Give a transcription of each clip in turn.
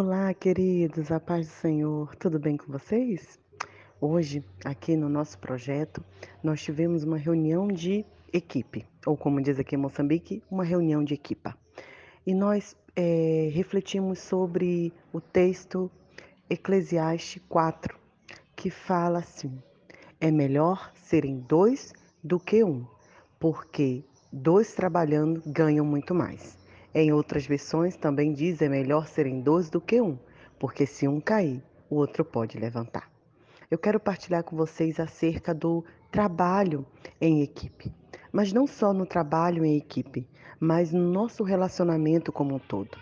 Olá, queridos, a paz do Senhor, tudo bem com vocês? Hoje, aqui no nosso projeto, nós tivemos uma reunião de equipe, ou como diz aqui em Moçambique, uma reunião de equipa. E nós é, refletimos sobre o texto Eclesiastes 4, que fala assim: é melhor serem dois do que um, porque dois trabalhando ganham muito mais. Em outras versões também diz é melhor serem dois do que um, porque se um cair, o outro pode levantar. Eu quero partilhar com vocês acerca do trabalho em equipe, mas não só no trabalho em equipe, mas no nosso relacionamento como um todo.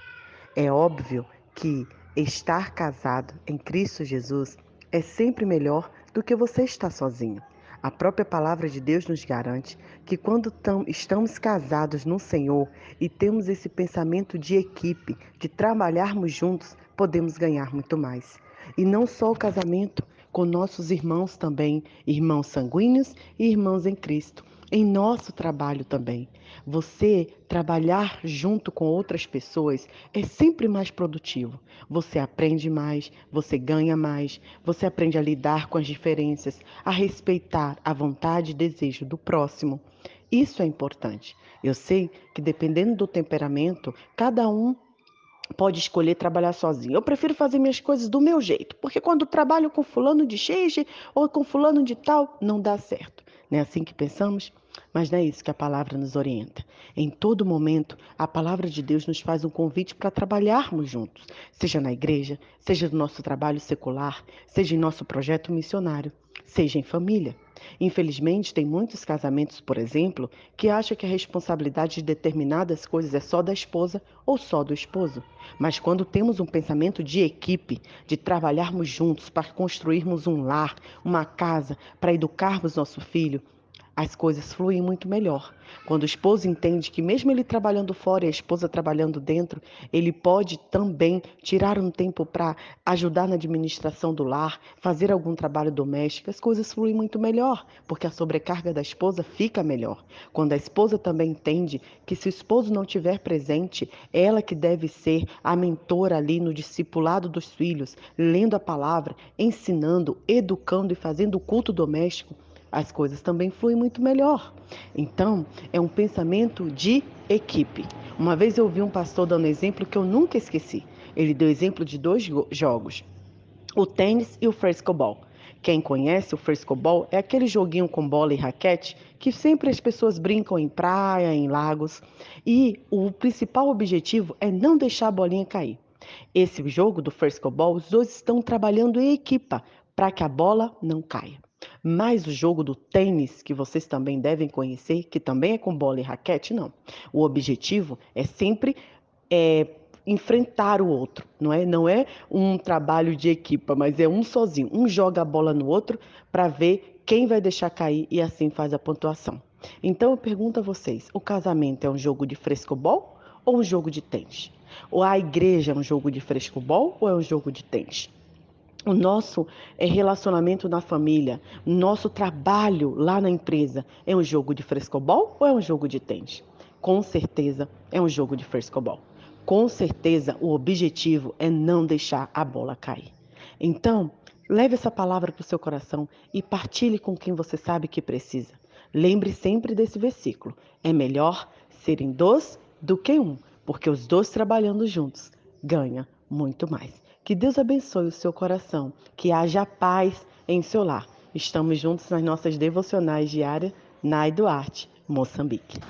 É óbvio que estar casado em Cristo Jesus é sempre melhor do que você estar sozinho. A própria palavra de Deus nos garante que quando estamos casados no Senhor e temos esse pensamento de equipe, de trabalharmos juntos, podemos ganhar muito mais. E não só o casamento, com nossos irmãos também, irmãos sanguíneos e irmãos em Cristo em nosso trabalho também. Você trabalhar junto com outras pessoas é sempre mais produtivo. Você aprende mais, você ganha mais, você aprende a lidar com as diferenças, a respeitar a vontade e desejo do próximo. Isso é importante. Eu sei que dependendo do temperamento, cada um pode escolher trabalhar sozinho. Eu prefiro fazer minhas coisas do meu jeito, porque quando trabalho com fulano de xeixe ou com fulano de tal, não dá certo. Não é assim que pensamos? Mas não é isso que a palavra nos orienta. Em todo momento, a palavra de Deus nos faz um convite para trabalharmos juntos, seja na igreja, seja no nosso trabalho secular, seja em nosso projeto missionário, seja em família. Infelizmente, tem muitos casamentos, por exemplo, que acham que a responsabilidade de determinadas coisas é só da esposa ou só do esposo. Mas quando temos um pensamento de equipe, de trabalharmos juntos para construirmos um lar, uma casa, para educarmos nosso filho, as coisas fluem muito melhor. Quando o esposo entende que, mesmo ele trabalhando fora e a esposa trabalhando dentro, ele pode também tirar um tempo para ajudar na administração do lar, fazer algum trabalho doméstico, as coisas fluem muito melhor, porque a sobrecarga da esposa fica melhor. Quando a esposa também entende que, se o esposo não estiver presente, ela que deve ser a mentora ali no discipulado dos filhos, lendo a palavra, ensinando, educando e fazendo o culto doméstico as coisas também fluem muito melhor. Então, é um pensamento de equipe. Uma vez eu ouvi um pastor dando exemplo que eu nunca esqueci. Ele deu exemplo de dois jogos: o tênis e o frescobol. Quem conhece o frescobol é aquele joguinho com bola e raquete que sempre as pessoas brincam em praia, em lagos, e o principal objetivo é não deixar a bolinha cair. Esse jogo do frescobol, os dois estão trabalhando em equipa para que a bola não caia. Mas o jogo do tênis, que vocês também devem conhecer, que também é com bola e raquete, não. O objetivo é sempre é, enfrentar o outro, não é? Não é um trabalho de equipa, mas é um sozinho. Um joga a bola no outro para ver quem vai deixar cair e assim faz a pontuação. Então eu pergunto a vocês: o casamento é um jogo de frescobol ou um jogo de tênis? Ou a igreja é um jogo de frescobol ou é um jogo de tênis? O nosso é, relacionamento na família, nosso trabalho lá na empresa é um jogo de frescobol ou é um jogo de tênis? Com certeza é um jogo de frescobol. Com certeza o objetivo é não deixar a bola cair. Então, leve essa palavra para o seu coração e partilhe com quem você sabe que precisa. Lembre sempre desse versículo: é melhor serem dois do que um, porque os dois trabalhando juntos ganha muito mais. Que Deus abençoe o seu coração, que haja paz em seu lar. Estamos juntos nas nossas devocionais diárias, Nai Duarte, Moçambique.